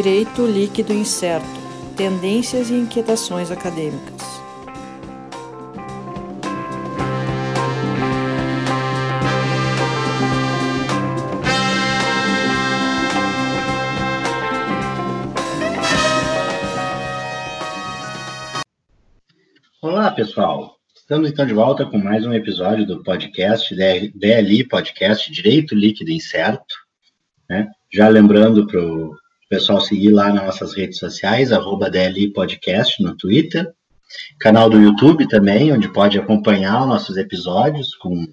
Direito Líquido Incerto Tendências e Inquietações Acadêmicas. Olá, pessoal. Estamos então de volta com mais um episódio do podcast DLI Podcast Direito Líquido Incerto. Né? Já lembrando para o pessoal seguir lá nas nossas redes sociais, arroba DLI Podcast no Twitter, canal do YouTube também, onde pode acompanhar os nossos episódios com,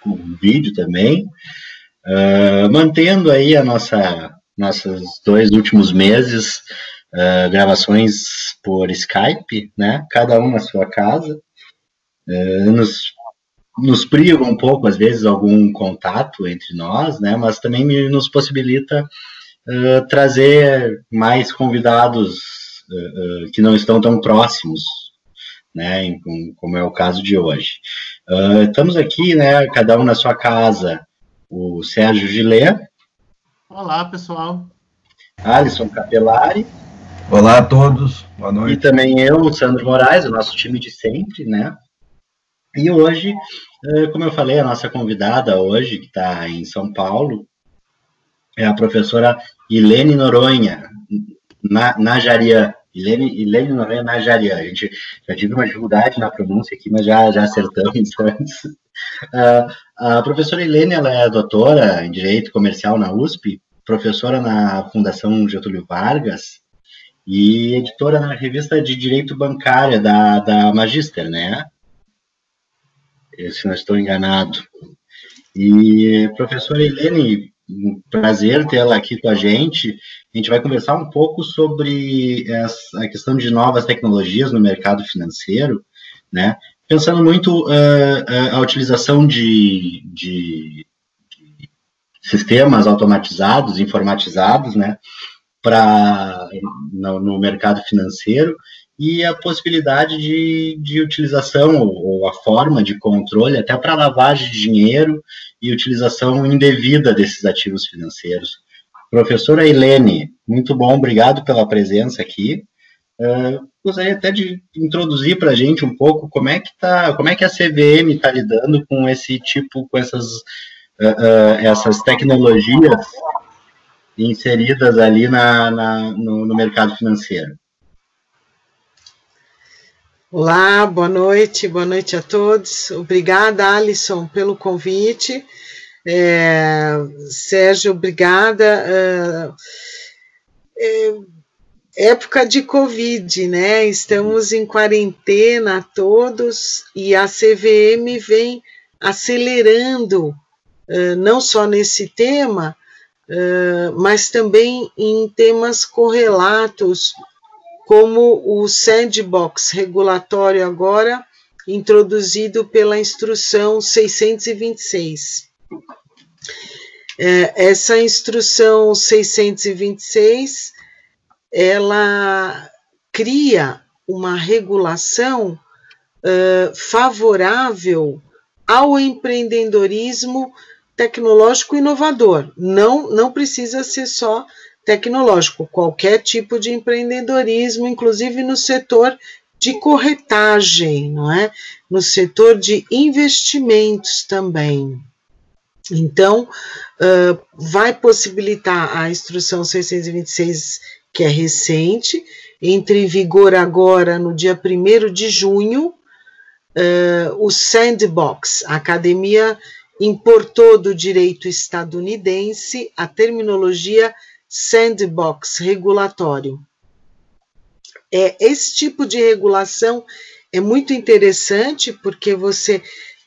com vídeo também. Uh, mantendo aí a nossa nossos dois últimos meses uh, gravações por Skype, né? Cada um na sua casa. Uh, nos nos priva um pouco, às vezes, algum contato entre nós, né? Mas também nos possibilita uh, trazer mais convidados uh, uh, que não estão tão próximos, né? Em, como é o caso de hoje. estamos aqui, né? Cada um na sua casa. O Sérgio Gilé. Olá, pessoal. Alisson Capelari. Olá a todos, boa noite. E também eu, o Sandro Moraes, o nosso time de sempre, né? E hoje, eh, como eu falei, a nossa convidada hoje, que está em São Paulo, é a professora Ilene Noronha, na, Najarian. Ilene, Ilene Noronha Najarian. A gente já tive uma dificuldade na pronúncia aqui, mas já, já acertamos antes. Uh, a professora Ilene ela é doutora em Direito Comercial na USP, professora na Fundação Getúlio Vargas e editora na revista de Direito Bancário da, da Magister, né? se não estou enganado. E, professora Helene, um prazer tê-la aqui com a gente. A gente vai conversar um pouco sobre essa, a questão de novas tecnologias no mercado financeiro, né? Pensando muito uh, a utilização de, de, de, sistemas automatizados, informatizados, né? Para no, no mercado financeiro e a possibilidade de, de utilização ou, ou a forma de controle até para lavagem de dinheiro e utilização indevida desses ativos financeiros. Professora Helene, muito bom, obrigado pela presença aqui. Uh, gostaria até de introduzir para a gente um pouco como é que tá, como é que a CVM está lidando com esse tipo, com essas, uh, uh, essas tecnologias inseridas ali na, na no, no mercado financeiro. Olá, boa noite, boa noite a todos. Obrigada, Alisson, pelo convite. É, Sérgio, obrigada. É, é, época de Covid, né? Estamos em quarentena todos e a CVM vem acelerando, uh, não só nesse tema, uh, mas também em temas correlatos como o sandbox regulatório agora introduzido pela instrução 626. É, essa instrução 626 ela cria uma regulação uh, favorável ao empreendedorismo tecnológico inovador. Não, não precisa ser só tecnológico, qualquer tipo de empreendedorismo, inclusive no setor de corretagem, não é? No setor de investimentos também. Então, uh, vai possibilitar a instrução 626, que é recente, entre em vigor agora no dia 1 de junho, uh, o Sandbox, a academia importou do direito estadunidense a terminologia sandbox regulatório. É, esse tipo de regulação é muito interessante porque você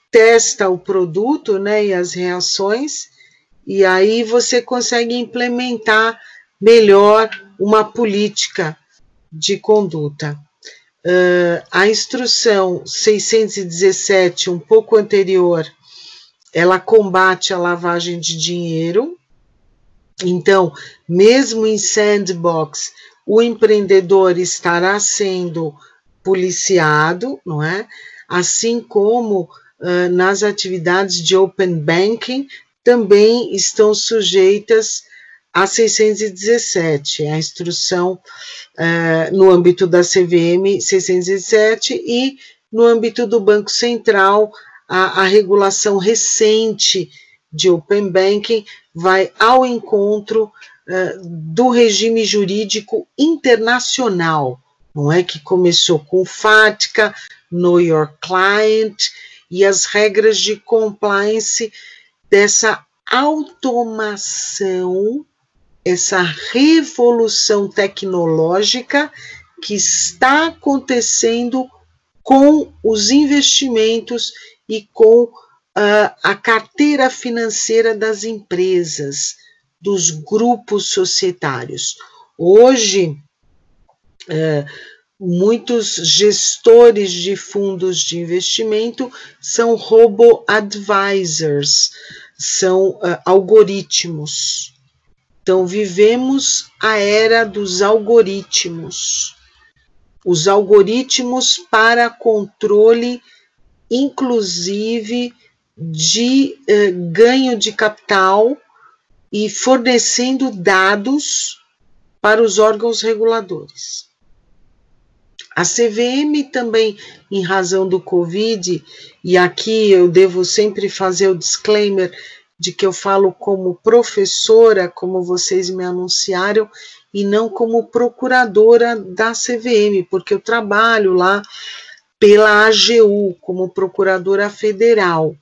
testa o produto né, e as reações, e aí você consegue implementar melhor uma política de conduta. Uh, a instrução 617, um pouco anterior, ela combate a lavagem de dinheiro, então, mesmo em sandbox, o empreendedor estará sendo policiado, não é? Assim como uh, nas atividades de open banking também estão sujeitas a 617, a instrução uh, no âmbito da CVM 617 e no âmbito do Banco Central, a, a regulação recente de Open Banking vai ao encontro uh, do regime jurídico internacional, não é? Que começou com FATCA, Know Your Client e as regras de compliance dessa automação, essa revolução tecnológica que está acontecendo com os investimentos e com uh, a carteira financeira das empresas, dos grupos societários. Hoje, uh, muitos gestores de fundos de investimento são robo-advisors, são uh, algoritmos. Então, vivemos a era dos algoritmos. Os algoritmos para controle, inclusive, de uh, ganho de capital e fornecendo dados para os órgãos reguladores. A CVM também, em razão do Covid, e aqui eu devo sempre fazer o disclaimer de que eu falo como professora, como vocês me anunciaram, e não como procuradora da CVM, porque eu trabalho lá pela AGU, como procuradora federal.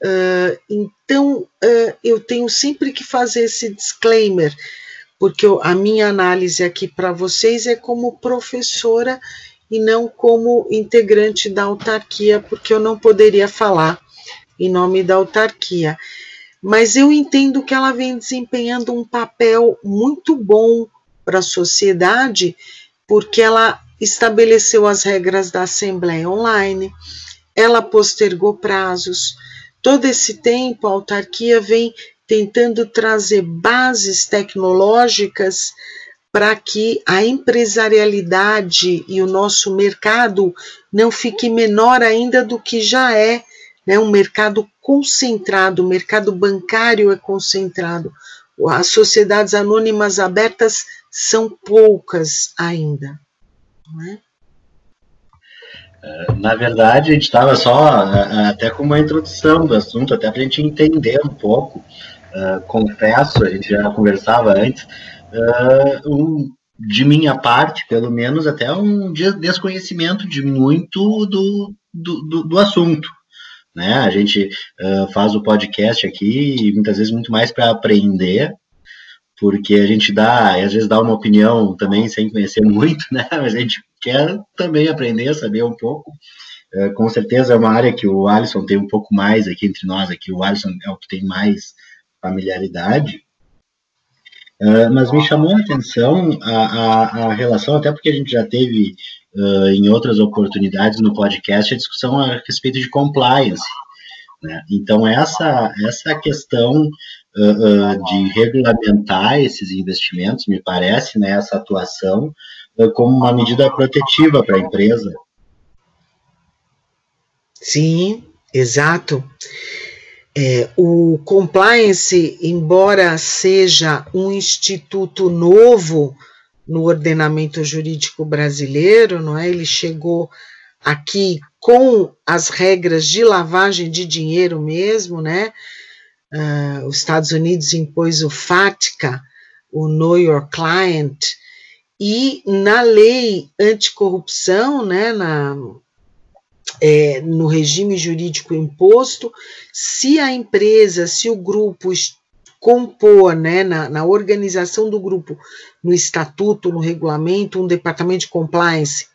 Uh, então, uh, eu tenho sempre que fazer esse disclaimer porque a minha análise aqui para vocês é como professora e não como integrante da autarquia, porque eu não poderia falar em nome da autarquia. Mas eu entendo que ela vem desempenhando um papel muito bom para a sociedade, porque ela estabeleceu as regras da Assembleia Online, ela postergou prazos. Todo esse tempo a autarquia vem tentando trazer bases tecnológicas para que a empresarialidade e o nosso mercado não fique menor ainda do que já é, né, um mercado concentrado, o mercado bancário é concentrado, as sociedades anônimas abertas são poucas ainda. Não é? é na verdade, a gente estava só até com uma introdução do assunto, até para a gente entender um pouco uh, confesso, a gente já conversava antes, uh, um, de minha parte, pelo menos, até um desconhecimento de muito do, do, do, do assunto. Né? A gente uh, faz o podcast aqui muitas vezes muito mais para aprender, porque a gente dá, às vezes dá uma opinião também sem conhecer muito, né? Mas a gente quer também aprender, saber um pouco. Uh, com certeza é uma área que o Alisson tem um pouco mais aqui entre nós, aqui o Alisson é o que tem mais familiaridade, uh, mas me chamou a atenção a, a, a, relação, até porque a gente já teve uh, em outras oportunidades no podcast a discussão a respeito de compliance. Né? Então, essa, essa questão uh, de regulamentar esses investimentos, me parece, né, essa atuação, como uma medida protetiva para a empresa. Sim, exato. É, o compliance, embora seja um instituto novo no ordenamento jurídico brasileiro, não é? Ele chegou aqui com as regras de lavagem de dinheiro mesmo, né? Uh, os Estados Unidos impôs o FATCA, o Know Your Client, e na lei anticorrupção, né, na é, no regime jurídico imposto, se a empresa, se o grupo compor, né, na, na organização do grupo, no estatuto, no regulamento, um departamento de compliance,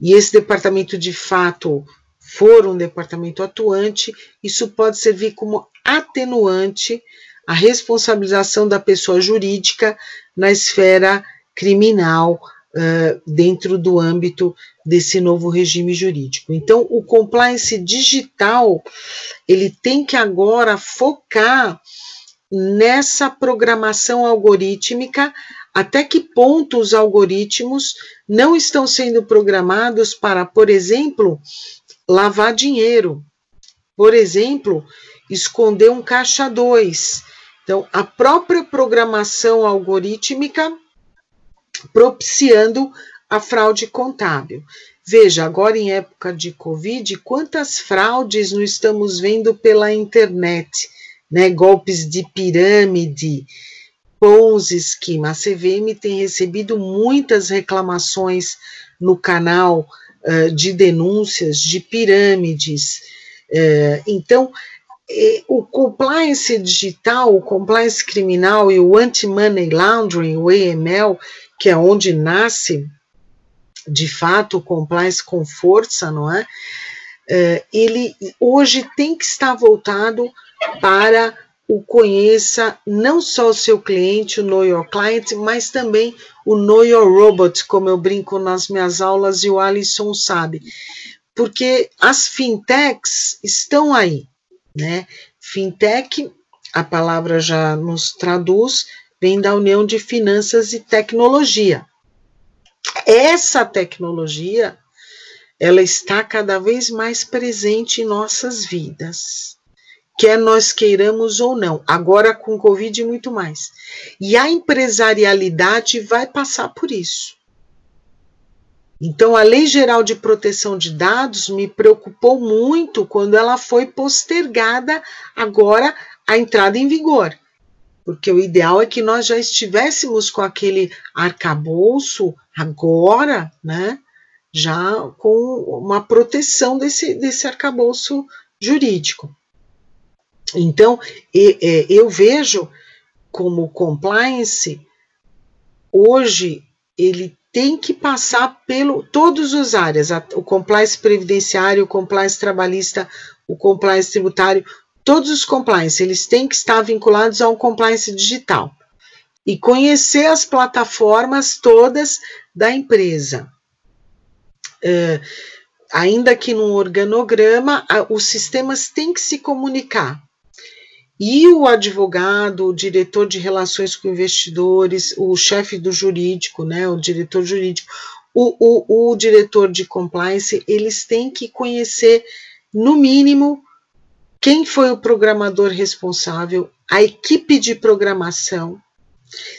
e esse departamento de fato for um departamento atuante, isso pode servir como atenuante à responsabilização da pessoa jurídica na esfera criminal uh, dentro do âmbito desse novo regime jurídico. Então, o compliance digital ele tem que agora focar nessa programação algorítmica. Até que ponto os algoritmos não estão sendo programados para, por exemplo, lavar dinheiro, por exemplo, esconder um caixa 2. Então, a própria programação algorítmica propiciando a fraude contábil. Veja, agora em época de Covid, quantas fraudes nós estamos vendo pela internet, né? Golpes de pirâmide, Ponzi esquema. A CVM tem recebido muitas reclamações no canal de denúncias de pirâmides. Uh, então, eh, o compliance digital, o compliance criminal e o anti-money laundering, o AML, que é onde nasce de fato o compliance com força, não é? ele hoje tem que estar voltado para o conheça não só o seu cliente, o Know Your Client, mas também o Know Your Robot, como eu brinco nas minhas aulas e o Alisson sabe. Porque as fintechs estão aí, né? Fintech, a palavra já nos traduz, vem da União de Finanças e Tecnologia. Essa tecnologia, ela está cada vez mais presente em nossas vidas quer nós queiramos ou não. Agora com Covid muito mais. E a empresarialidade vai passar por isso. Então, a Lei Geral de Proteção de Dados me preocupou muito quando ela foi postergada agora a entrada em vigor. Porque o ideal é que nós já estivéssemos com aquele arcabouço agora, né? Já com uma proteção desse, desse arcabouço jurídico. Então, é, eu vejo como compliance, hoje, ele tem que passar pelo todas as áreas, o compliance previdenciário, o compliance trabalhista, o compliance tributário, todos os compliance, eles têm que estar vinculados a um compliance digital e conhecer as plataformas todas da empresa. Uh, ainda que num organograma, os sistemas têm que se comunicar. E o advogado, o diretor de relações com investidores, o chefe do jurídico, né, o diretor jurídico, o, o, o diretor de compliance, eles têm que conhecer, no mínimo, quem foi o programador responsável, a equipe de programação,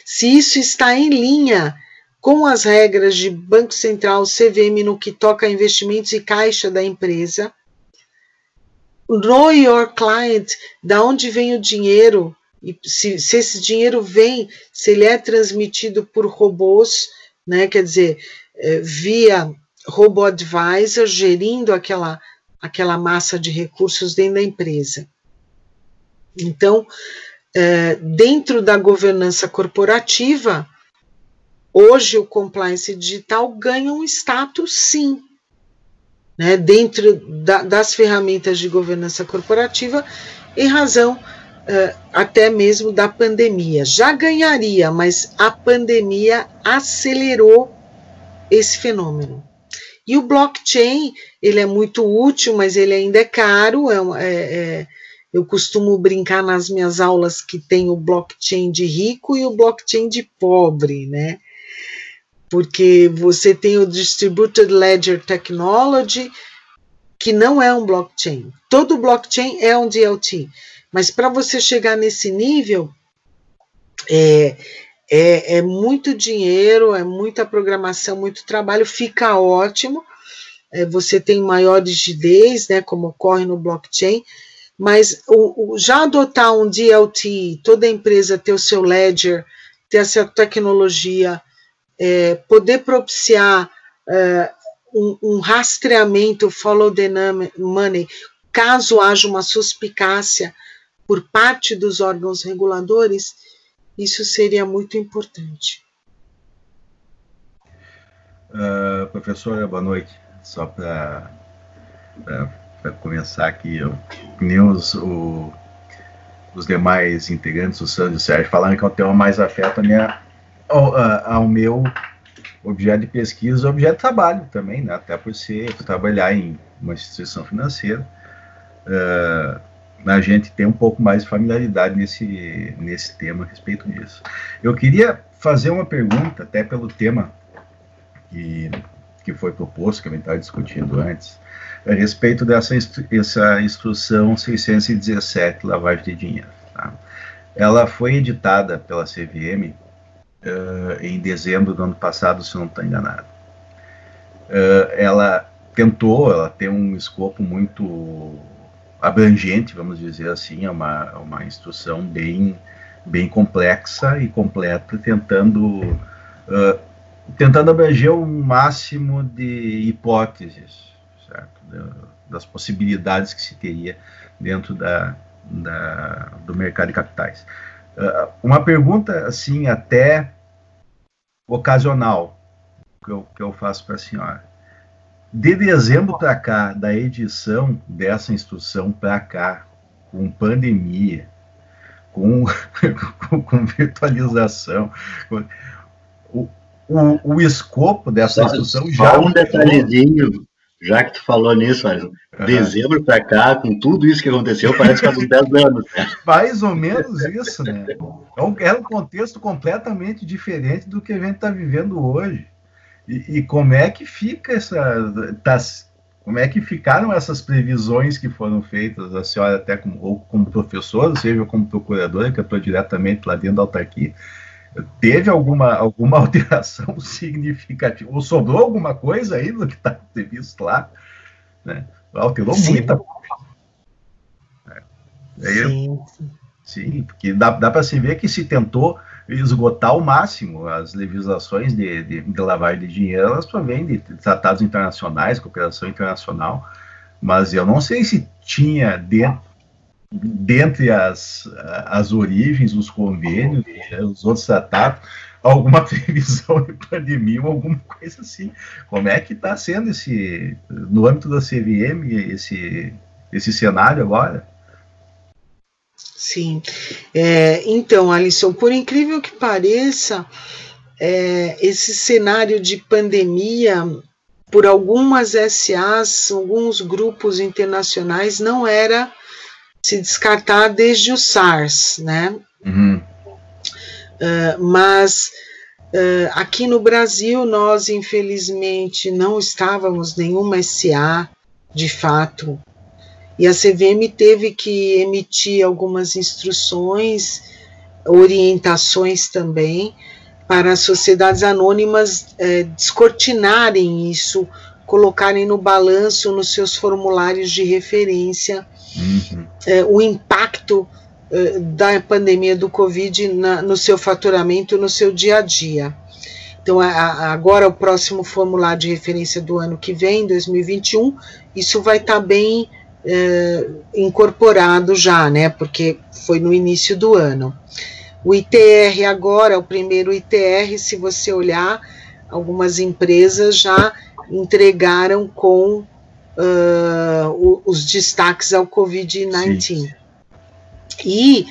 se isso está em linha com as regras de Banco Central, CVM no que toca a investimentos e caixa da empresa, know your client, da onde vem o dinheiro, e se, se esse dinheiro vem, se ele é transmitido por robôs, né, quer dizer, é, via robô advisor, gerindo aquela, aquela massa de recursos dentro da empresa. Então, é, dentro da governança corporativa, hoje o compliance digital ganha um status, sim, né, dentro da, das ferramentas de governança corporativa, em razão uh, até mesmo da pandemia. Já ganharia, mas a pandemia acelerou esse fenômeno. E o blockchain, ele é muito útil, mas ele ainda é caro. É, é, é, eu costumo brincar nas minhas aulas que tem o blockchain de rico e o blockchain de pobre, né? Porque você tem o Distributed Ledger Technology, que não é um blockchain. Todo blockchain é um DLT, mas para você chegar nesse nível, é, é, é, muito dinheiro, é muita programação, muito trabalho, fica ótimo. É, você tem maior rigidez, né, como ocorre no blockchain, mas o, o, já adotar um DLT, toda empresa ter o seu ledger, ter essa tecnologia é, poder propiciar é, um, um, rastreamento, follow the money, caso haja uma suspicácia por parte dos órgãos reguladores, isso seria muito importante. Uh, professora, boa noite. Só para começar aqui, eu, nem os, o, os demais integrantes, o Sandro e o Sérgio, falaram que é o tema mais afeta a minha ao, ao meu objeto de pesquisa, objeto de trabalho também, né? até por ser trabalhar em uma instituição financeira, uh, a gente tem um pouco mais de familiaridade nesse, nesse tema a respeito disso. Eu queria fazer uma pergunta, até pelo tema que, que foi proposto, que a gente estava discutindo antes, a respeito dessa essa instrução 617, lavagem de dinheiro. Tá? ela foi editada pela CVM uh, em dezembro do ano passado, se não estou enganado. Uh, ela tentou, ela tem um escopo muito abrangente, vamos dizer assim, é uma, uma instrução bem, bem complexa e completa, tentando, uh, tentando abranger o máximo de hipóteses, certo? das possibilidades que se teria dentro da, da, do mercado de capitais. Uh, uma pergunta, assim, até ocasional, que eu, que eu faço para a senhora. De dezembro para cá, da edição dessa instrução para cá, com pandemia, com, com, com virtualização, o, o, o, escopo dessa instrução já. um detalhezinho, já que tu falou nisso, Alisson, uhum. dezembro para cá, com tudo isso que aconteceu, parece que faz uns 10 anos. Né? Mais ou menos isso, né? É um, é um contexto completamente diferente do que a gente está vivendo hoje. E, e, como é que fica essa. Tá, como é que ficaram essas previsões que foram feitas? A senhora, até como, ou como professora, seja como procuradora, que eu estou diretamente lá dentro da autarquia, teve alguma, alguma alteração significativa? Ou sobrou alguma coisa aí do que está previsto lá? Né? Alterou sim. muita coisa. É. Sim. sim, porque dá, dá para se ver que se tentou esgotar ao máximo as legislações de, de, de lavagem de dinheiro, elas provêm de tratados internacionais, cooperação internacional, mas eu não sei se tinha dentro dentre as, as origens, os convênios, os outros tratados, alguma previsão de pandemia ou alguma coisa assim. Como é que está sendo esse, no âmbito da CVM, esse, esse cenário agora? Sim. É, então, Alisson, por incrível que pareça, é, esse cenário de pandemia, por algumas SAs, alguns grupos internacionais, não era se descartar desde o SARS, né? Uhum. Uh, mas uh, aqui no Brasil nós infelizmente não estávamos nenhuma SA de fato e a CVM teve que emitir algumas instruções, orientações também para as sociedades anônimas eh, descortinarem isso, colocarem no balanço nos seus formulários de referência uhum. é, o impacto é, da pandemia do Covid na, no seu faturamento, no seu dia a dia. Então, a, agora, o próximo formulário de referência do ano que vem, 2021, isso vai estar tá bem é, incorporado já, né? Porque foi no início do ano. O ITR agora, o primeiro ITR, se você olhar, algumas empresas já entregaram com uh, os destaques ao Covid-19. E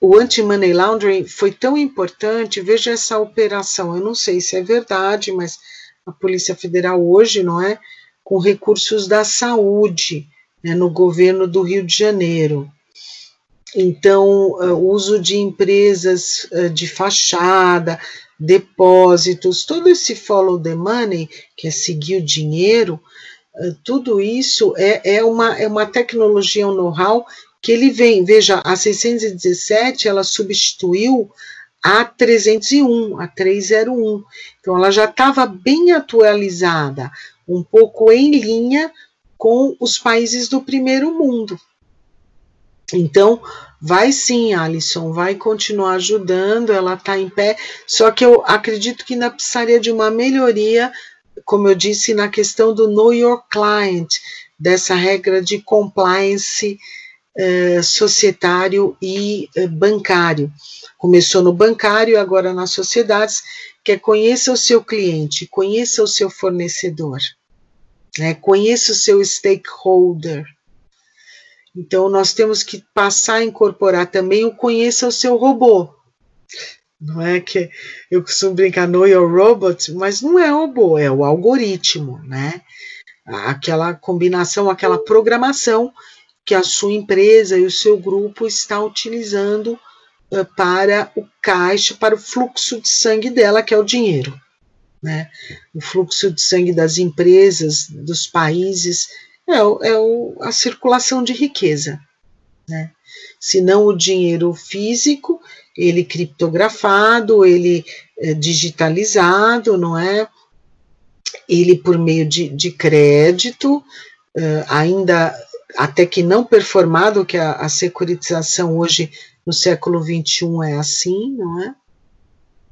o anti-money laundering foi tão importante, veja essa operação, eu não sei se é verdade, mas a Polícia Federal hoje, não é? Com recursos da saúde, né, no governo do Rio de Janeiro. Então, uh, uso de empresas uh, de fachada, depósitos, todo esse follow the money, que é seguir o dinheiro, tudo isso é, é, uma, é uma tecnologia, um know-how que ele vem, veja, a 617 ela substituiu a 301, a 301. Então ela já estava bem atualizada, um pouco em linha com os países do primeiro mundo. Então, vai sim, Alisson, vai continuar ajudando, ela está em pé, só que eu acredito que ainda precisaria de uma melhoria como eu disse, na questão do Know Your Client, dessa regra de compliance eh, societário e eh, bancário. Começou no bancário, agora nas sociedades, que é conheça o seu cliente, conheça o seu fornecedor, né, conheça o seu stakeholder. Então, nós temos que passar a incorporar também o conheça o seu robô. Não é que eu costumo brincar no your robot, mas não é robô, é o algoritmo, né? Aquela combinação, aquela programação que a sua empresa e o seu grupo está utilizando uh, para o caixa, para o fluxo de sangue dela, que é o dinheiro. Né? O fluxo de sangue das empresas, dos países, é, o, é o, a circulação de riqueza. né? Se não o dinheiro físico, ele criptografado, ele é, digitalizado, não é? Ele por meio de, de crédito, uh, ainda até que não performado, que a, a securitização hoje no século XXI é assim, não é?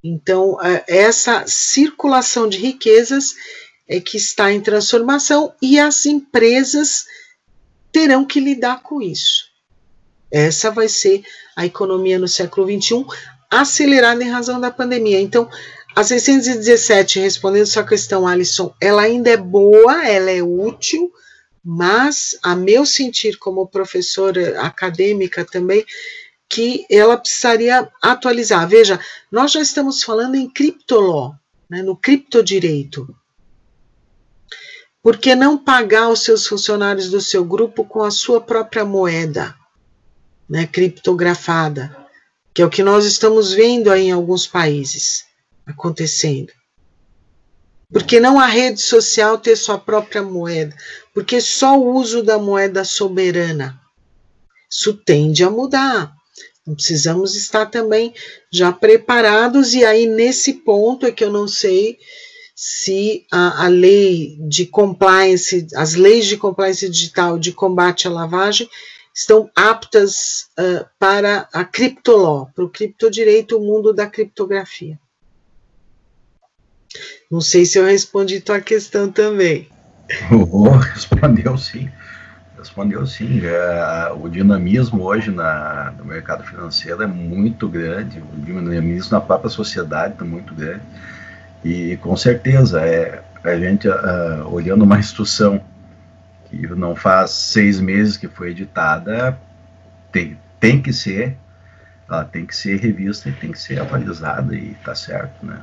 Então, essa circulação de riquezas é que está em transformação e as empresas terão que lidar com isso. Essa vai ser a economia no século XXI, acelerada em razão da pandemia. Então, a 617, respondendo sua questão, Alisson, ela ainda é boa, ela é útil, mas, a meu sentir, como professora acadêmica também, que ela precisaria atualizar. Veja, nós já estamos falando em criptoló, né, no criptodireito. Por que não pagar os seus funcionários do seu grupo com a sua própria moeda, né, criptografada, que é o que nós estamos vendo aí em alguns países acontecendo? Por que não a rede social ter sua própria moeda? Porque só o uso da moeda soberana. Isso tende a mudar. Então, precisamos estar também já preparados, e aí nesse ponto é que eu não sei se a, a lei de compliance, as leis de compliance digital de combate à lavagem estão aptas uh, para a criptoló, para o criptodireito, o mundo da criptografia. Não sei se eu respondi tua questão também. Respondeu sim. Respondeu sim. É, o dinamismo hoje na, no mercado financeiro é muito grande, o dinamismo na própria sociedade é muito grande. E com certeza, é, a gente uh, olhando uma instrução que não faz seis meses que foi editada, tem, tem que ser, ela tem que ser revista e tem que ser atualizada e tá certo, né?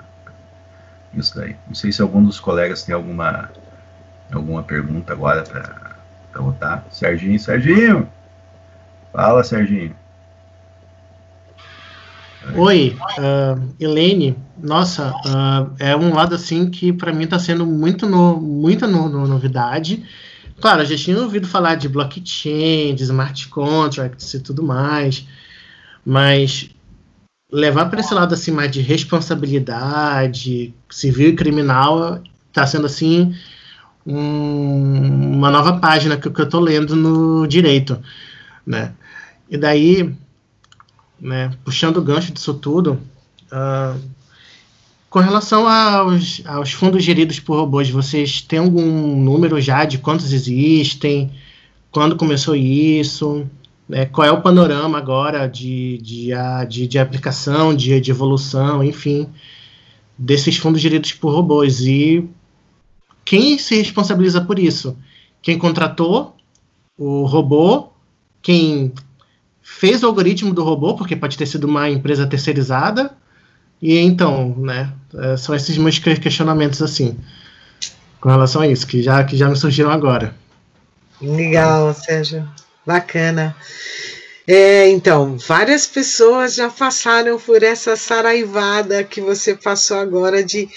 Isso daí. Não sei se algum dos colegas tem alguma, alguma pergunta agora para votar. Serginho, Serginho! Fala, Serginho. Oi, uh, Helene. Nossa, uh, é um lado assim que para mim está sendo muito no, muita no, no, novidade. Claro, a gente tinha ouvido falar de blockchain, de smart contracts e tudo mais, mas levar para esse lado assim mais de responsabilidade civil e criminal está sendo assim um, uma nova página que, que eu estou lendo no direito, né? E daí, né, puxando o gancho disso tudo, uh, com relação aos, aos fundos geridos por robôs, vocês têm algum número já de quantos existem? Quando começou isso? Né, qual é o panorama agora de, de, de, de aplicação, de, de evolução, enfim, desses fundos geridos por robôs? E quem se responsabiliza por isso? Quem contratou o robô, quem fez o algoritmo do robô, porque pode ter sido uma empresa terceirizada. E então, né, é, são esses meus questionamentos assim, com relação a isso, que já, que já me surgiram agora. Legal, Sérgio. Bacana. É, então, várias pessoas já passaram por essa saraivada que você passou agora de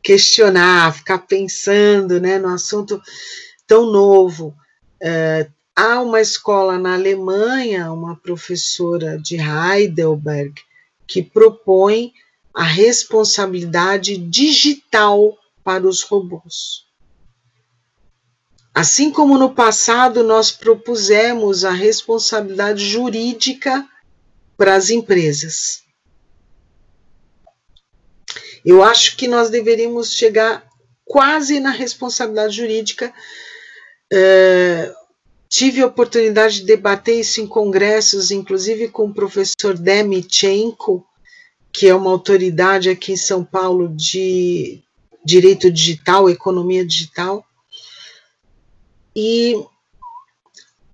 questionar, ficar pensando né, no assunto tão novo. É, há uma escola na Alemanha, uma professora de Heidelberg, que propõe a responsabilidade digital para os robôs. Assim como no passado nós propusemos a responsabilidade jurídica para as empresas. Eu acho que nós deveríamos chegar quase na responsabilidade jurídica. É, tive a oportunidade de debater isso em congressos, inclusive com o professor Demitchenko, que é uma autoridade aqui em São Paulo de direito digital, economia digital. E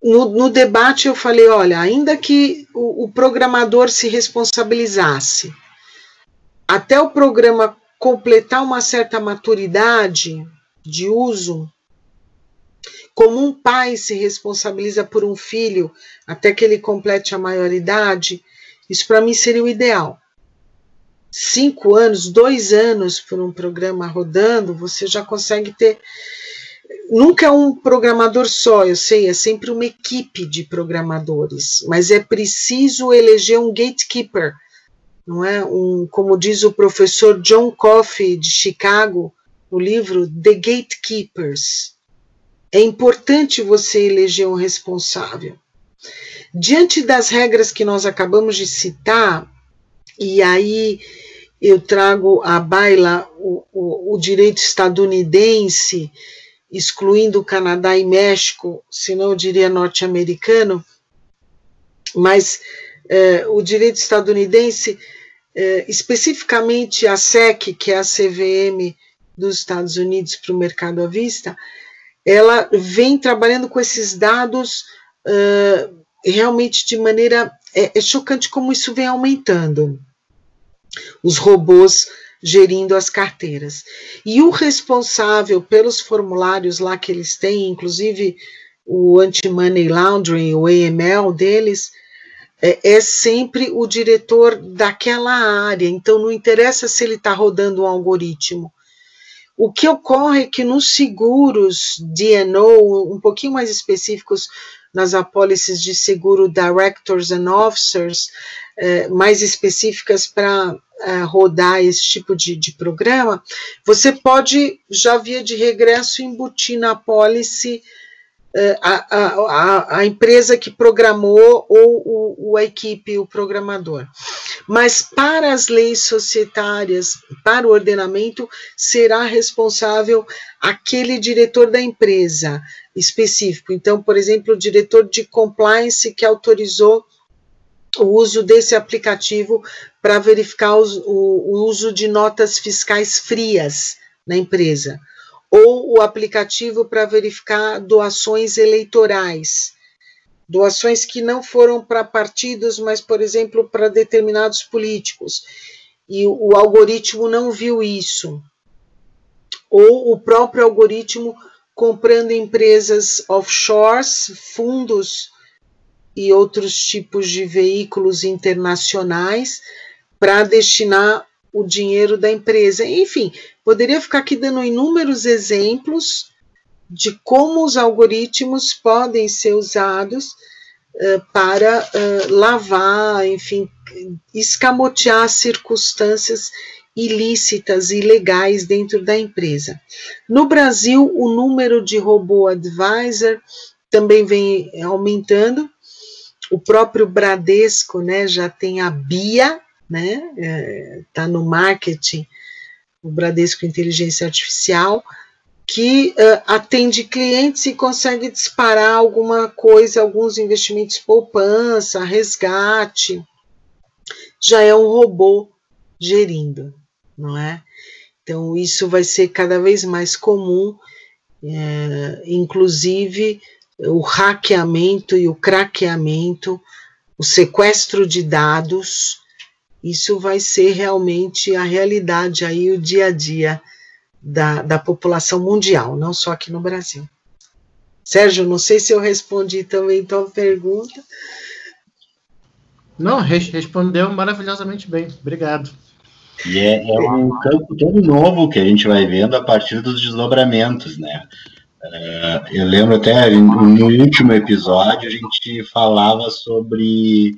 no, no debate eu falei: olha, ainda que o, o programador se responsabilizasse, até o programa completar uma certa maturidade de uso, como um pai se responsabiliza por um filho até que ele complete a maioridade, isso para mim seria o ideal. Cinco anos, dois anos por um programa rodando, você já consegue ter. nunca é um programador só, eu sei, é sempre uma equipe de programadores, mas é preciso eleger um gatekeeper, não é? Um, como diz o professor John Coffey de Chicago, no livro The Gatekeepers. É importante você eleger um responsável. Diante das regras que nós acabamos de citar, e aí eu trago à baila o, o, o direito estadunidense, excluindo o Canadá e México, senão eu diria norte-americano, mas é, o direito estadunidense, é, especificamente a SEC, que é a CVM dos Estados Unidos para o mercado à vista, ela vem trabalhando com esses dados uh, realmente de maneira. É, é chocante como isso vem aumentando. Os robôs gerindo as carteiras. E o responsável pelos formulários lá que eles têm, inclusive o anti-money laundering, o AML deles, é, é, sempre o diretor daquela área. Então não interessa se ele está rodando um algoritmo. O que ocorre é que nos seguros DNO, um pouquinho mais específicos nas apólices de seguro Directors and Officers, eh, mais específicas para eh, rodar esse tipo de, de programa, você pode, já via de regresso, embutir na apólice eh, a, a, a, empresa que programou ou o, a equipe, o programador. Mas para as leis societárias, para o ordenamento, será responsável aquele diretor da empresa específico. Então, por exemplo, o diretor de compliance que autorizou o uso desse aplicativo para verificar os, o, o uso de notas fiscais frias na empresa ou o aplicativo para verificar doações eleitorais. Doações que não foram para partidos, mas, por exemplo, para determinados políticos. E o, algoritmo não viu isso. Ou o próprio algoritmo comprando empresas offshores, fundos e outros tipos de veículos internacionais para destinar o dinheiro da empresa. Enfim, poderia ficar aqui dando inúmeros exemplos de como os algoritmos podem ser usados uh, para uh, lavar, enfim, escamotear circunstâncias ilícitas e ilegais dentro da empresa. No Brasil, o número de robô advisor também vem aumentando. O próprio Bradesco, né, já tem a Bia, né? Está é, no marketing, o Bradesco Inteligência Artificial, que uh, atende clientes e consegue disparar alguma coisa, alguns investimentos poupança, resgate. Já é um robô gerindo, não é? Então, isso vai ser cada vez mais comum, é, inclusive o hackeamento e o craqueamento, o sequestro de dados, isso vai ser realmente a realidade aí, o dia a dia da, da população mundial, não só aqui no Brasil. Sérgio, não sei se eu respondi também a tua pergunta. Não, respondeu maravilhosamente bem. Obrigado. E é, é, um campo todo novo que a gente vai vendo a partir dos desdobramentos, né? Uh, eu lembro até no último episódio a gente falava sobre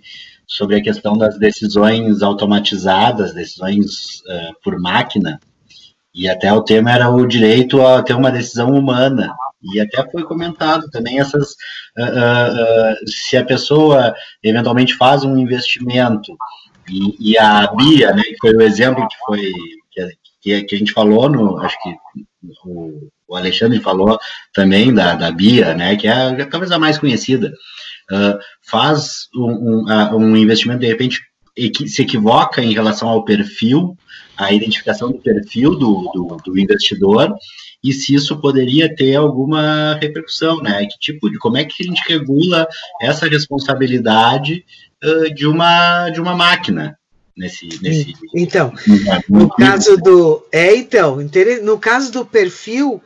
sobre a questão das decisões automatizadas, decisões uh, por máquina, e até o tema era o direito a ter uma decisão humana. E até foi comentado também essas uh, uh, se a pessoa eventualmente faz um investimento e, e, a Bia, né, que foi o exemplo que foi que, que a gente falou no, acho que o, o Alexandre falou também da, da Bia, né, que é talvez a mais conhecida uh, faz um, um, um, investimento, de repente, se equivoca em relação ao perfil, a identificação do perfil do, do, do investidor, e se isso poderia ter alguma repercussão, né? Que tipo de como é que a gente regula essa responsabilidade uh, de uma de uma máquina nesse, nesse então no caso do é então no caso do perfil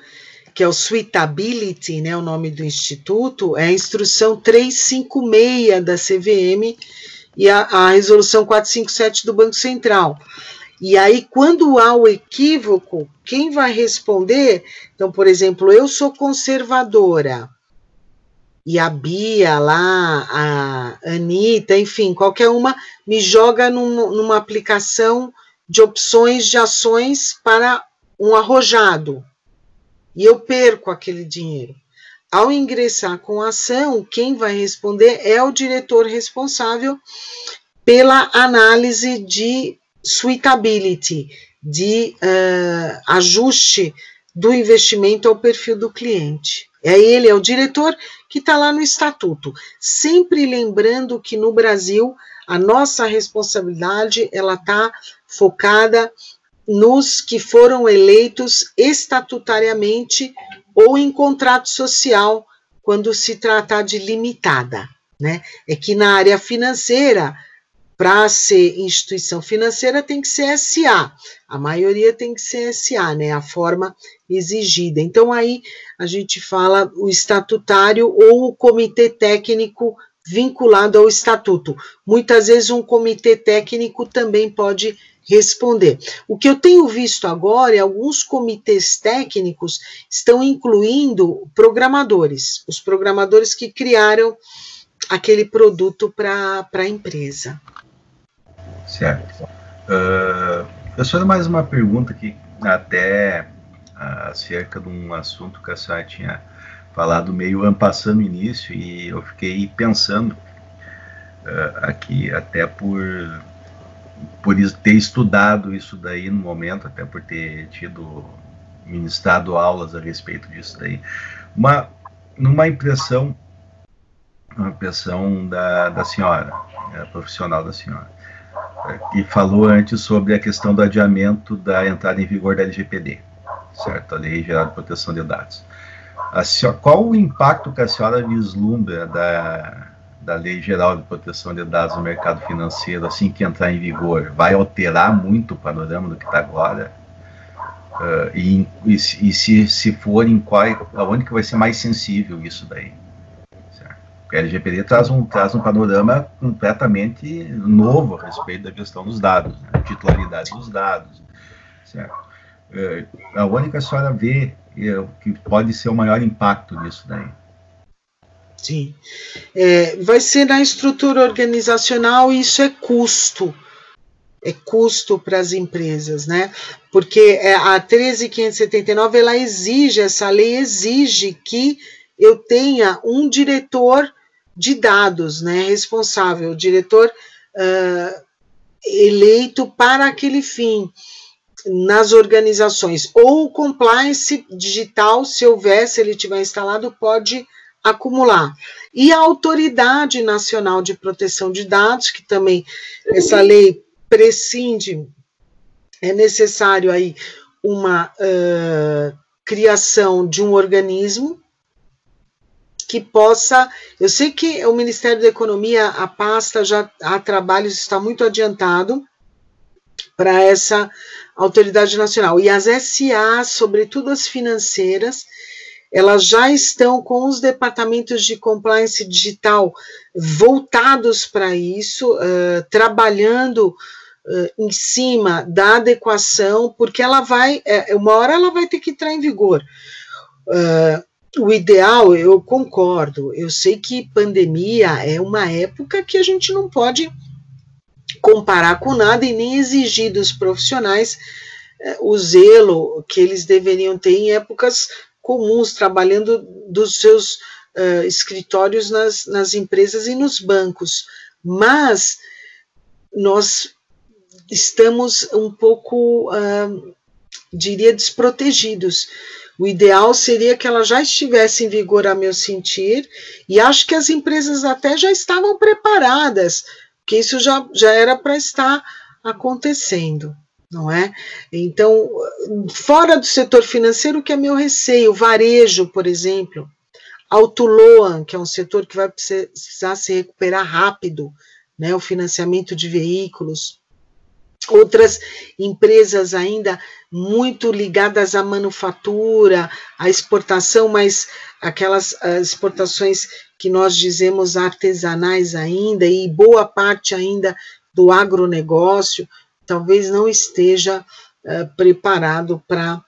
que é o Suitability, né, o nome do instituto, é a instrução 356 da CVM e a, a resolução 457 do Banco Central. E aí, quando há o equívoco, quem vai responder? Então, por exemplo, eu sou conservadora e a Bia lá, a Anitta, enfim, qualquer uma, me joga num, numa aplicação de opções de ações para um arrojado. E eu perco aquele dinheiro. Ao ingressar com a ação, quem vai responder é o diretor responsável pela análise de suitability, de uh, ajuste do investimento ao perfil do cliente. É ele, é o diretor que está lá no estatuto. Sempre lembrando que no Brasil a nossa responsabilidade ela está focada nos que foram eleitos estatutariamente ou em contrato social quando se tratar de limitada, né? É que na área financeira para ser instituição financeira tem que ser SA. A maioria tem que ser SA, né? A forma exigida. Então aí a gente fala o estatutário ou o comitê técnico vinculado ao estatuto. Muitas vezes um comitê técnico também pode responder. O que eu tenho visto agora é alguns comitês técnicos estão incluindo programadores, os programadores que criaram aquele produto para a empresa. Certo. Uh, professora, mais uma pergunta que até uh, acerca de um assunto que a senhora tinha falado meio ampassando no início e eu fiquei pensando uh, aqui até por por ter estudado isso daí no momento, até por ter tido ministrado aulas a respeito disso daí. Uma, numa impressão, uma impressão da, da senhora, é, profissional da senhora que falou antes sobre a questão do adiamento da entrada em vigor da LGPD, certo? A Lei Geral de Proteção de Dados. Senhora, qual o impacto que a senhora vislumbra da, da Lei Geral de Proteção de Dados no mercado financeiro assim que entrar em vigor? Vai alterar muito o panorama do que está agora? Uh, e, e, e, se, se for, em qual, aonde que vai ser mais sensível isso daí? LGPD traz um, traz um panorama completamente novo a respeito da questão dos dados, né? titularidade dos dados. Certo? É, a única a senhora vê é, que pode ser o maior impacto nisso daí. Sim. É, vai ser na estrutura organizacional e isso é custo. É custo para as empresas, né? Porque é, a 13579 ela exige, essa lei exige que eu tenha um diretor de dados, né, responsável, diretor uh, eleito para aquele fim nas organizações, ou compliance digital, se houver, se ele tiver instalado, pode acumular. E a Autoridade Nacional de Proteção de Dados, que também essa lei prescinde, é necessário aí uma uh, criação de um organismo que possa. Eu sei que o Ministério da Economia, a pasta já há trabalhos, está muito adiantado para essa autoridade nacional. E as SA, sobretudo as financeiras, elas já estão com os departamentos de compliance digital voltados para isso, uh, trabalhando uh, em cima da adequação, porque ela vai, é, uma hora ela vai ter que entrar em vigor. Uh, o ideal, eu concordo. Eu sei que pandemia é uma época que a gente não pode comparar com nada e nem exigir dos profissionais eh, o zelo que eles deveriam ter em épocas comuns, trabalhando dos seus uh, escritórios nas, nas empresas e nos bancos. Mas nós estamos um pouco, uh, diria, desprotegidos o ideal seria que ela já estivesse em vigor, a meu sentir, e acho que as empresas até já estavam preparadas, que isso já, já era para estar acontecendo, não é? Então, fora do setor financeiro, que é meu receio? Varejo, por exemplo, autoloan, que é um setor que vai precisar se recuperar rápido, né? O financiamento de veículos outras empresas ainda muito ligadas à manufatura, à exportação, mas aquelas exportações que nós dizemos artesanais ainda, e boa parte ainda do agronegócio. talvez não esteja uh, preparado para uh,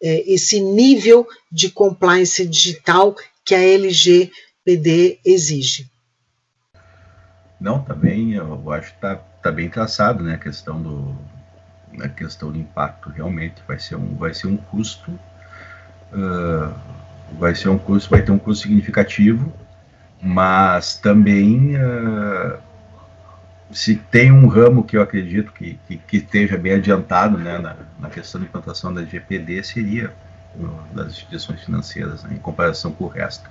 esse nível de compliance digital que a LGPD exige. Não, também eu acho que está tá bem traçado, né, a questão do a questão do impacto realmente vai ser um vai ser um custo uh, vai ser um custo vai ter um custo significativo, mas também uh, se tem um ramo que eu acredito que, que, que esteja bem adiantado né, na, na, questão de implantação da GPD seria das instituições financeiras né, em comparação com o resto.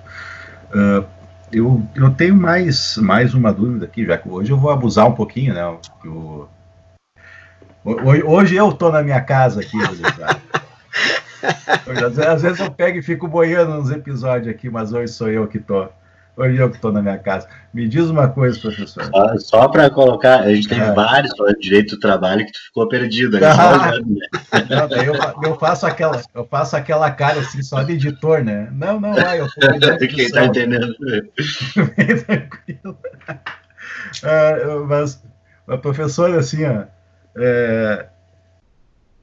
Uh, eu, eu tenho mais, mais uma dúvida aqui, já que hoje eu vou abusar um pouquinho, né? Eu, hoje, hoje eu estou na minha casa aqui, às vezes eu pego e fico boiando nos episódios aqui, mas hoje sou eu que estou. Hoje eu que estou na minha casa. Me diz uma coisa, professor. Só, só para colocar, a gente teve é. vários falando de direito do trabalho que tu ficou perdido. Ah, não, eu, eu, faço aquela, eu faço aquela cara assim, só de editor, né? Não, não, vai, eu Quem está entendendo? Bem tranquilo. Uh, mas, mas, professor, assim, ó, é,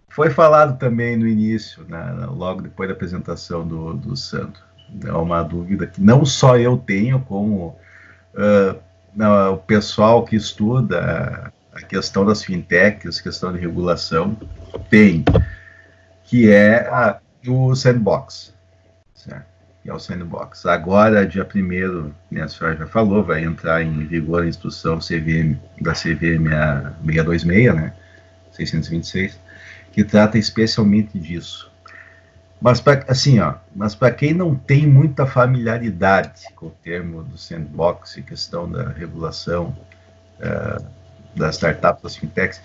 foi falado também no início, né, logo depois da apresentação do, do Santo é uma dúvida que não só eu tenho, como uh, o pessoal que estuda a questão das fintechs, questão de regulação, tem, que é a, o sandbox. Certo? Que é o sandbox. Agora, dia 1 né, a senhora já falou, vai entrar em vigor a instrução CVM, da CVM 626, né, 626, que trata especialmente disso. Mas para assim, ó, mas para quem não tem muita familiaridade com o termo do sandbox e questão da regulação uh, das startups, das fintechs,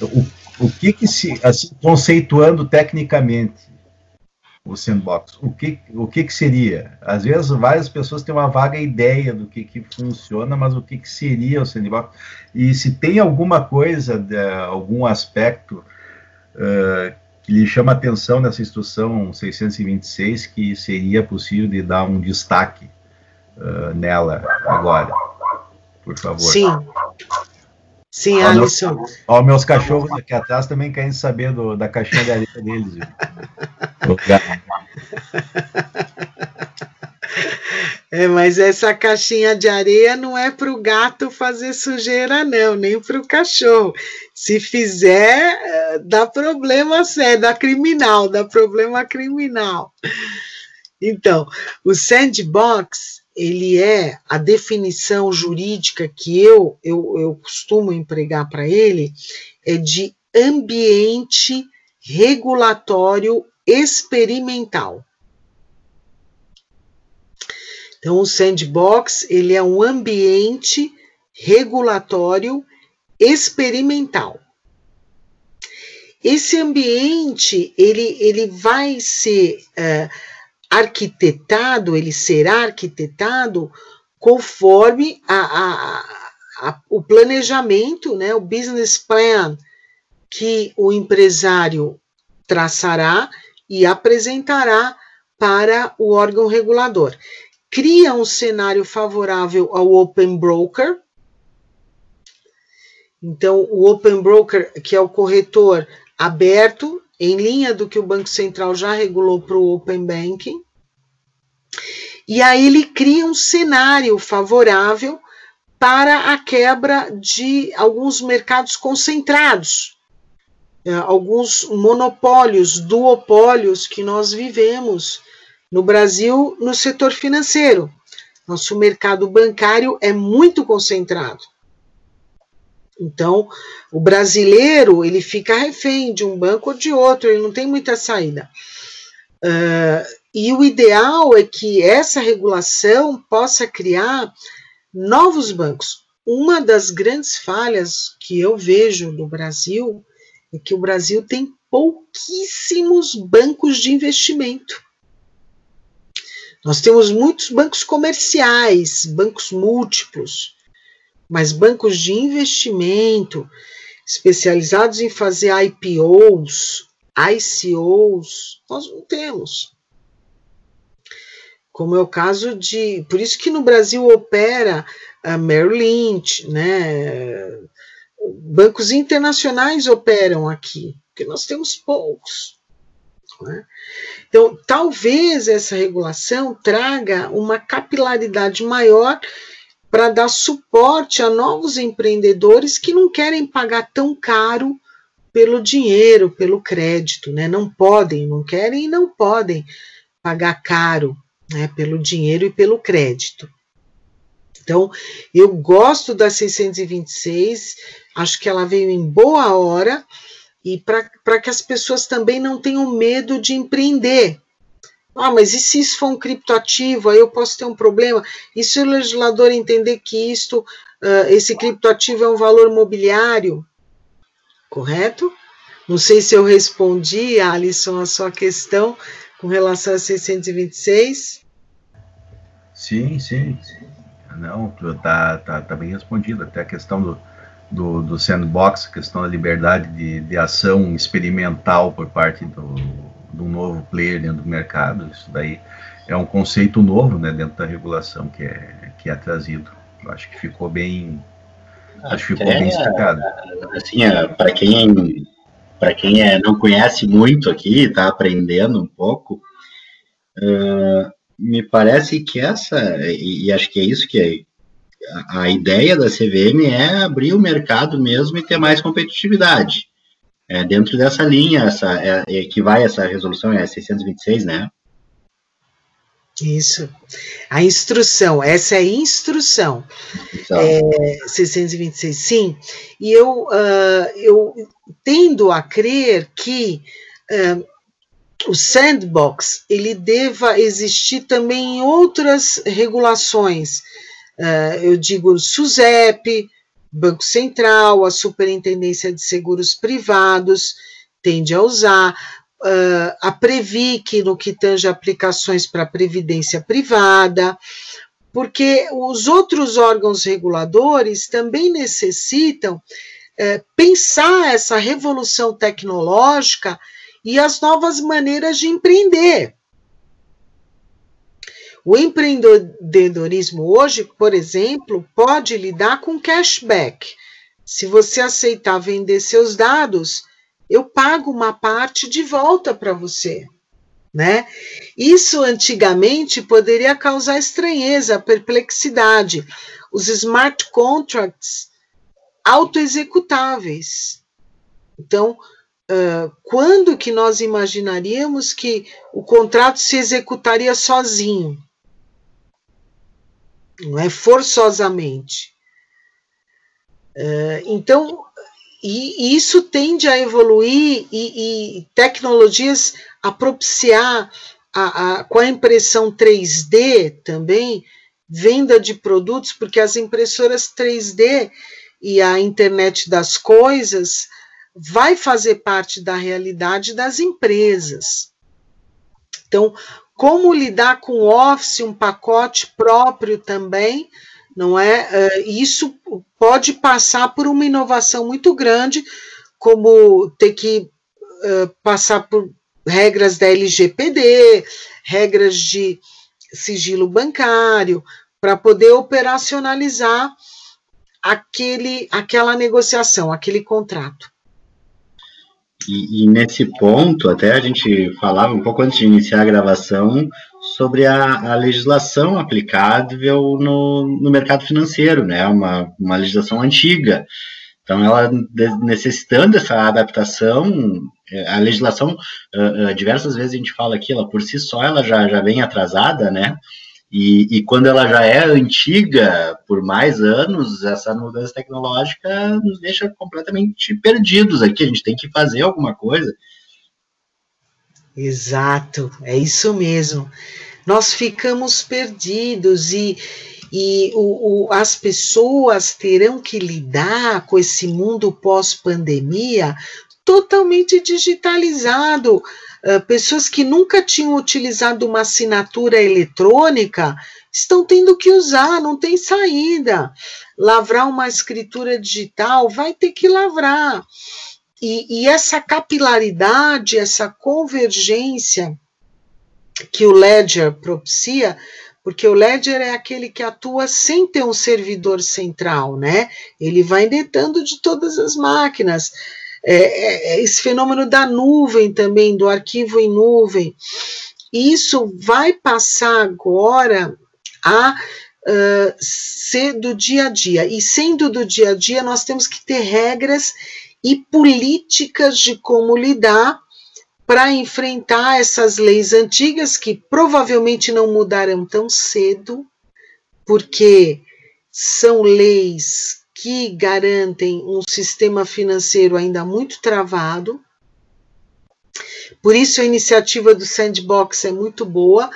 o, o que que se, assim, conceituando tecnicamente o sandbox, o que, o que que seria? Às vezes várias pessoas têm uma vaga ideia do que que funciona, mas o que que seria o sandbox? E se tem alguma coisa, de, algum aspecto uh, que lhe chama atenção nessa instrução 626 que seria possível de dar um destaque uh, nela agora, por favor. Sim. Sim, ó, Alisson. Meus, ó, meus cachorros aqui atrás também querem saber do, da caixinha de areia deles. É, mas essa caixinha de areia não é para o gato fazer sujeira, não, nem para o cachorro. Se fizer, eh, dá problema sério, dá criminal, dá problema criminal. Então, o sandbox, ele é a definição jurídica que eu, eu, eu costumo empregar para ele, é de ambiente regulatório experimental. Então, o sandbox ele é um ambiente regulatório experimental. Esse ambiente ele, ele vai ser uh, arquitetado, ele será arquitetado conforme a, a, a, o planejamento, né, o business plan que o empresário traçará e apresentará para o órgão regulador cria um cenário favorável ao Open Broker. Então, o Open Broker, que é o corretor aberto, em linha do que o Banco Central já regulou para o Open Banking. E aí ele cria um cenário favorável para a quebra de alguns mercados concentrados, é, alguns monopólios, duopólios que nós vivemos no Brasil, no setor financeiro, nosso mercado bancário é muito concentrado. Então, o brasileiro ele fica refém de um banco ou de outro, ele não tem muita saída. Uh, e o ideal é que essa regulação possa criar novos bancos. Uma das grandes falhas que eu vejo no Brasil é que o Brasil tem pouquíssimos bancos de investimento. Nós temos muitos bancos comerciais, bancos múltiplos, mas bancos de investimento especializados em fazer IPOs, ICOs, nós não temos. Como é o caso de. Por isso que no Brasil opera a Merrill Lynch, né? bancos internacionais operam aqui, porque nós temos poucos. Né? Então, talvez essa regulação traga uma capilaridade maior para dar suporte a novos empreendedores que não querem pagar tão caro pelo dinheiro, pelo crédito, né? Não podem, não querem e não podem pagar caro, né? Pelo dinheiro e pelo crédito. Então, eu gosto da 626, acho que ela veio em boa hora e para que as pessoas também não tenham medo de empreender. Ah, mas e se isso for um criptoativo? Aí eu posso ter um problema. E se o legislador entender que isto, uh, esse criptoativo é um valor mobiliário? Correto? Não sei se eu respondi, Alisson, a sua questão com relação a 626. Sim, sim. Não, tá, tá, tá bem respondido. Até a questão do, do, do sandbox, a questão da liberdade de, de ação experimental por parte do, do novo player dentro do mercado. Isso daí é um conceito novo né, dentro da regulação que é, que é trazido. Eu acho que ficou bem, acho que ficou bem explicado. Assim, é, para quem para quem é, não conhece muito aqui, está aprendendo um pouco, uh, me parece que essa, e, e, acho que é isso que é, a, ideia da CVM é abrir o mercado mesmo e ter mais competitividade. É, dentro dessa linha, essa, é, é, que vai essa resolução, é 626, né? Isso. A instrução, essa é a instrução. Então. É, 626, sim. E eu, uh, eu tendo a crer que uh, o sandbox ele deva existir também em outras regulações. Uh, eu digo SUSEP, Banco Central, a Superintendência de Seguros Privados tende a usar, uh, a Previc, no que tange aplicações para previdência privada, porque os outros órgãos reguladores também necessitam uh, pensar essa revolução tecnológica e as novas maneiras de empreender. O empreendedorismo hoje, por exemplo, pode lidar com cashback. Se você aceitar vender seus dados, eu pago uma parte de volta para você. Né? Isso antigamente poderia causar estranheza, perplexidade. Os smart contracts autoexecutáveis. Então, uh, quando que nós imaginaríamos que o contrato se executaria sozinho? Não é forçosamente. Uh, então, e, e isso tende a evoluir e, e tecnologias a propiciar a, a, com a impressão 3D também, venda de produtos, porque as impressoras 3D e a internet das coisas vai fazer parte da realidade das empresas. Então, como lidar com o Office, um pacote próprio também, não é? Uh, isso pode passar por uma inovação muito grande, como ter que uh, passar por regras da LGPD, regras de sigilo bancário, para poder operacionalizar aquele, aquela negociação, aquele contrato. E, e, nesse ponto, até a gente falava um pouco antes de iniciar a gravação sobre a, a legislação aplicável no, no mercado financeiro, né? Uma, uma legislação antiga. Então, ela necessitando dessa adaptação, é, a legislação, uh, uh, diversas vezes a gente fala aqui, ela por si só ela já, já vem atrasada, né? E, e, quando ela já é antiga por mais anos, essa mudança tecnológica nos deixa completamente perdidos aqui. A gente tem que fazer alguma coisa. Exato, é isso mesmo. Nós ficamos perdidos e, e o, o, as pessoas terão que lidar com esse mundo pós-pandemia totalmente digitalizado ah, pessoas que nunca tinham utilizado uma assinatura eletrônica estão tendo que usar, não tem saída. Lavrar uma escritura digital vai ter que lavrar. E, e essa capilaridade, essa convergência que o Ledger propicia, porque o ledger é aquele que atua sem ter um servidor central, né? Ele vai indentando de todas as máquinas. É, é, é esse fenômeno da nuvem também, do arquivo em nuvem. Isso vai passar agora a uh, ser do dia a dia. E sendo do dia a dia, nós temos que ter regras e políticas de como lidar para enfrentar essas leis antigas que provavelmente não mudarão tão cedo, porque são leis que garantem um sistema financeiro ainda muito travado. Por isso a iniciativa do Sandbox é muito boa.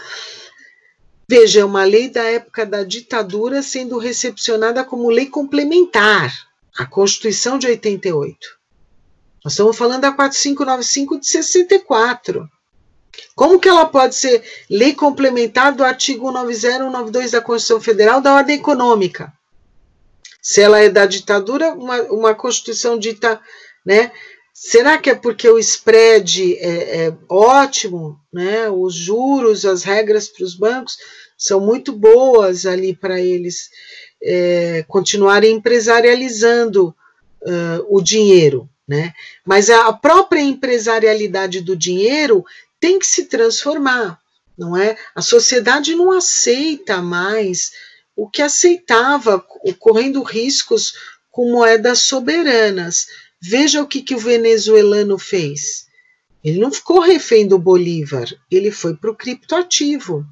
Veja, é uma lei da época da ditadura sendo recepcionada como lei complementar à Constituição de 88. Nós estamos falando da 4595 de 64. Como que ela pode ser lei complementar do artigo 190 da Constituição Federal da Ordem Econômica? Se ela é da ditadura, uma, uma Constituição dita, né? Será que é porque o spread é, é ótimo, né? Os juros, as regras para os bancos são muito boas ali para eles é, continuarem empresarializando uh, o dinheiro. Né? Mas a própria empresarialidade do dinheiro tem que se transformar, não é? A sociedade não aceita mais o que aceitava, correndo riscos com moedas soberanas. Veja o que, que o venezuelano fez. Ele não ficou refém do Bolívar, ele foi para o criptoativo.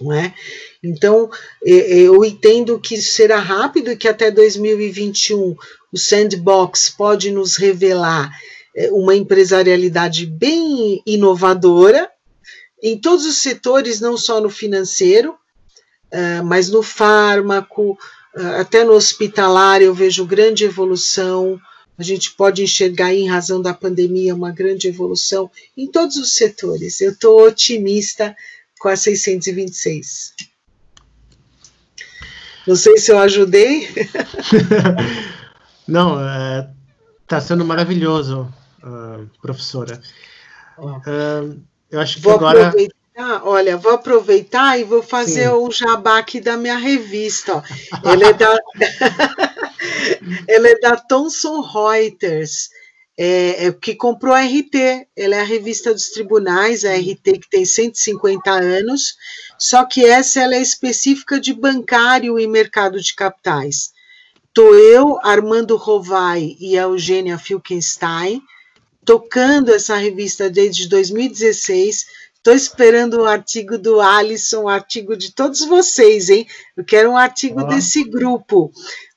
Não é? Então, eu entendo que isso será rápido e que até 2021 o sandbox pode nos revelar é, uma empresarialidade bem inovadora em todos os setores, não só no financeiro, mas no fármaco, é, até no hospitalar eu vejo grande evolução. A gente pode enxergar, em razão da pandemia, uma grande evolução em todos os setores. Eu estou otimista com a 626. Não sei se eu ajudei. Não, está é, sendo maravilhoso, uh, professora. Uh, eu acho que vou agora. Aproveitar, olha, vou aproveitar e vou fazer Sim. o jabá aqui da minha revista. Ó. Ela é da, ela é da Thomson Reuters. É, é, que comprou a RT, ela é a revista dos tribunais, a RT que tem 150 anos, só que essa ela é específica de bancário e mercado de capitais. Estou eu, Armando Rovai e a Eugênia Filkenstein, tocando essa revista desde 2016. Estou esperando o um artigo do Alisson, um artigo de todos vocês, hein? Eu quero um artigo ah. desse grupo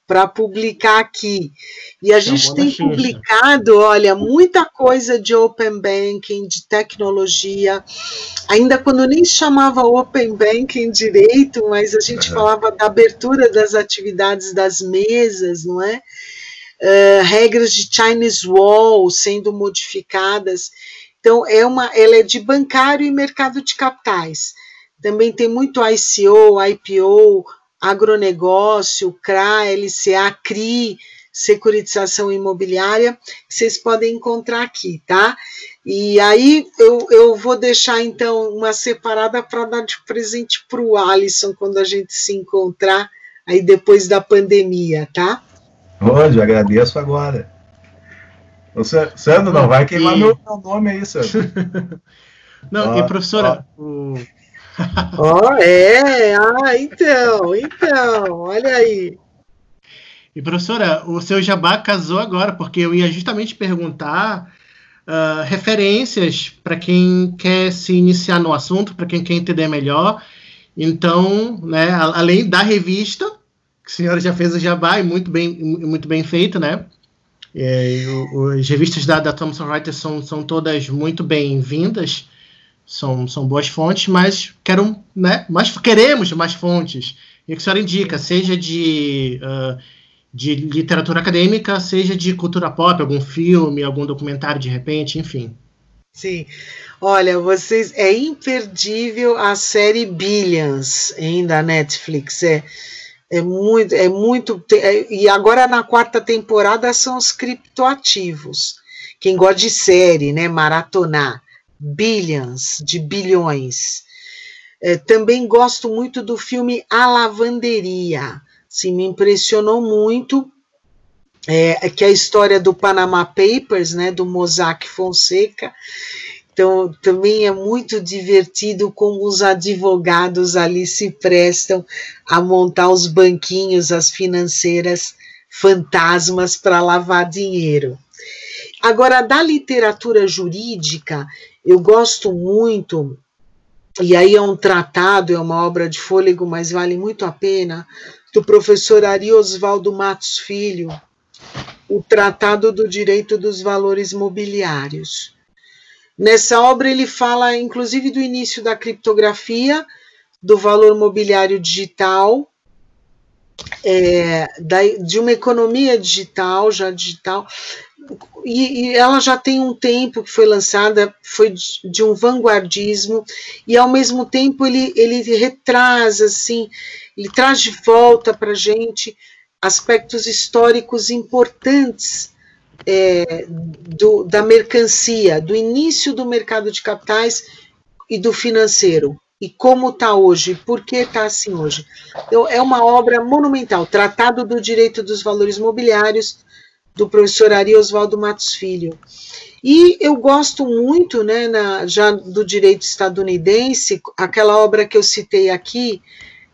para publicar aqui. E a gente tem publicado, olha, muita coisa de open banking, de tecnologia, ainda quando nem chamava open banking direito, mas a gente falava da abertura das atividades das mesas, não é? Uh, regras de Chinese Wall sendo modificadas. Então, é uma, ela é de bancário e mercado de capitais. Também tem muito ICO, IPO, agronegócio, CRA, LCA, CRI, securitização imobiliária, vocês podem encontrar aqui, tá? E aí eu, eu vou deixar então uma separada para dar de presente para o Alisson quando a gente se encontrar aí depois da pandemia, tá? Hoje, agradeço agora. O Sandro, não vai queimar e... meu, meu nome aí, Sandro. não, ó, e professora, ó. o Ó, oh, é, ah, então, então, olha aí. E professora, o seu jabá casou agora, porque eu ia justamente perguntar uh, referências para quem quer se iniciar no assunto, para quem quer entender melhor. Então, né, além da revista, que a senhora já fez o jabá e muito bem, muito bem feito, né? É, as revistas da, da Thomson Reuters são, são todas muito bem-vindas são, são boas fontes, mas quero, né, queremos mais fontes. E o que a senhora indica, seja de, uh, de literatura acadêmica, seja de cultura pop, algum filme, algum documentário de repente, enfim. Sim. Olha, vocês é imperdível a série Billions hein, da Netflix. É, é muito, é muito. É, e agora na quarta temporada são os criptoativos. Quem gosta de série, né? Maratonar billions, de bilhões. É, também gosto muito do filme A Lavanderia. Sim, me impressionou muito. É, que é a história do Panama Papers, né, do Mossack Fonseca. Então, também é muito divertido como os advogados ali se prestam a montar os banquinhos, as financeiras fantasmas para lavar dinheiro. Agora, da literatura jurídica, eu gosto muito, e aí é um tratado, é uma obra de fôlego, mas vale muito a pena, do professor Ari Osvaldo Matos Filho, o Tratado do Direito dos Valores Mobiliários. Nessa obra ele fala, inclusive, do início da criptografia, do valor mobiliário digital, é, da, de uma economia digital, já digital, e, e, ela já tem um tempo que foi lançada, foi de, de um vanguardismo, e ao mesmo tempo ele, ele retraz, assim, ele traz de volta para a gente aspectos históricos importantes é, do, da mercancia, do início do mercado de capitais e do financeiro e como está hoje, por que está assim hoje. Então, é uma obra monumental, Tratado do Direito dos Valores Mobiliários, do professor Ari Oswaldo Matos Filho. E eu gosto muito, né, na, já do direito estadunidense, aquela obra que eu citei aqui,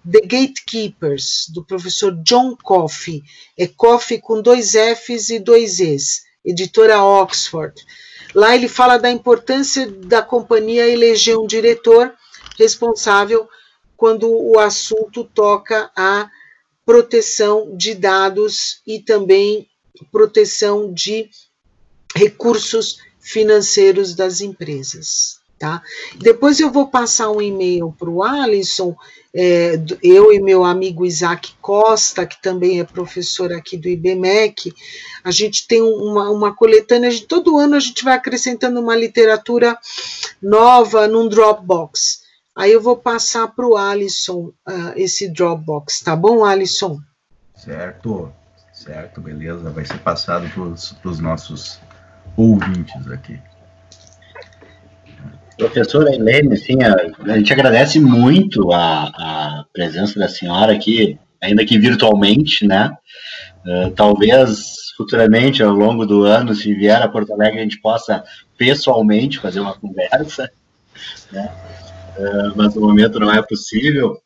The Gatekeepers, do professor John Coffey. É Coffey com dois Fs e dois Es, editora Oxford. Lá ele fala da importância da companhia eleger um diretor responsável quando o assunto toca a proteção de dados e também proteção de recursos financeiros das empresas. Tá? Depois eu vou passar um e-mail para o Alisson, é, eu e meu amigo Isaac Costa, que também é professor aqui do IBMEC, a gente tem uma, uma coletânea, de, todo ano a gente vai acrescentando uma literatura nova num Dropbox. Aí eu vou passar para o Alisson uh, esse Dropbox, tá bom, Alisson? Certo, certo, beleza. Vai ser passado para os nossos ouvintes aqui. Professora Helene, sim, a, gente agradece muito a, a, presença da senhora aqui, ainda que virtualmente, né? Uh, talvez futuramente, ao longo do ano, se vier a Porto Alegre, a gente possa pessoalmente fazer uma conversa, né? É, mas no momento não é possível.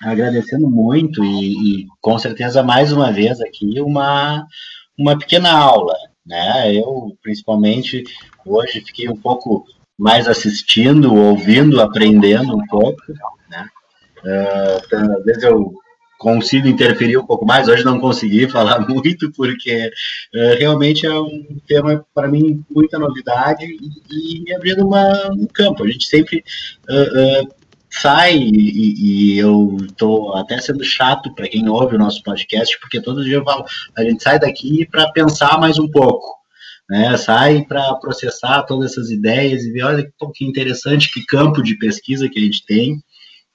Agradecendo muito e, e, com certeza mais uma vez aqui uma, uma pequena aula, né? Eu principalmente hoje fiquei um pouco mais assistindo, ouvindo, aprendendo um pouco, né? Uh, às vezes eu consigo interferir um pouco mais. Hoje não consegui falar muito, porque uh, realmente é um tema, para mim, muita novidade e, e abrindo uma, um campo. A gente sempre uh, uh, sai, e, e eu estou até sendo chato para quem ouve o nosso podcast, porque todo dia eu falo, a gente sai daqui para pensar mais um pouco. Né, sai para processar todas essas ideias e ver, olha que interessante, que campo de pesquisa que a gente tem,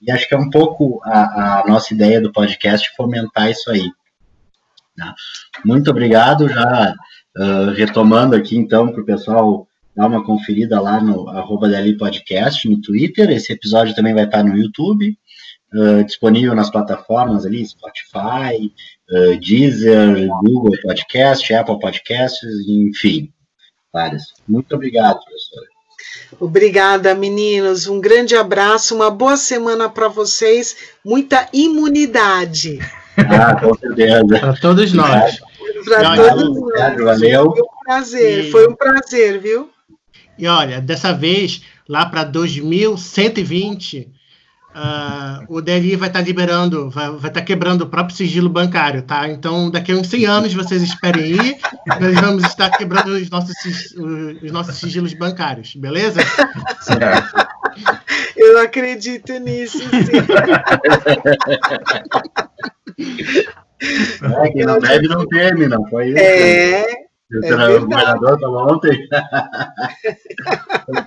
e acho que é um pouco a, a nossa ideia do podcast fomentar isso aí. Tá? Muito obrigado, já uh, retomando aqui então para o pessoal dar uma conferida lá no arroba DLI Podcast no Twitter. Esse episódio também vai estar no YouTube, uh, disponível nas plataformas ali, Spotify, uh, Deezer, Google Podcast, Apple Podcasts, enfim, várias. Muito obrigado, professora. Obrigada, meninos. Um grande abraço, uma boa semana para vocês, muita imunidade. Ah, com certeza. Para todos nós. Para todos nós. Valeu. Foi um prazer, e... foi um prazer, viu? E olha, dessa vez, lá para 2120, Uh, o DLI vai estar tá liberando, vai estar tá quebrando o próprio sigilo bancário, tá? Então, daqui a uns 100 anos, vocês esperem aí, nós vamos estar quebrando os nossos, os nossos sigilos bancários, beleza? Certo. Eu acredito nisso, sim. É, que não deve não teme, não foi isso? É. é o governador estava ontem.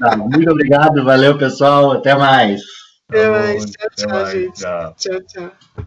tá, muito obrigado, valeu pessoal, até mais. Até mais. Tchau, tchau, gente. Tchau, tchau. tchau.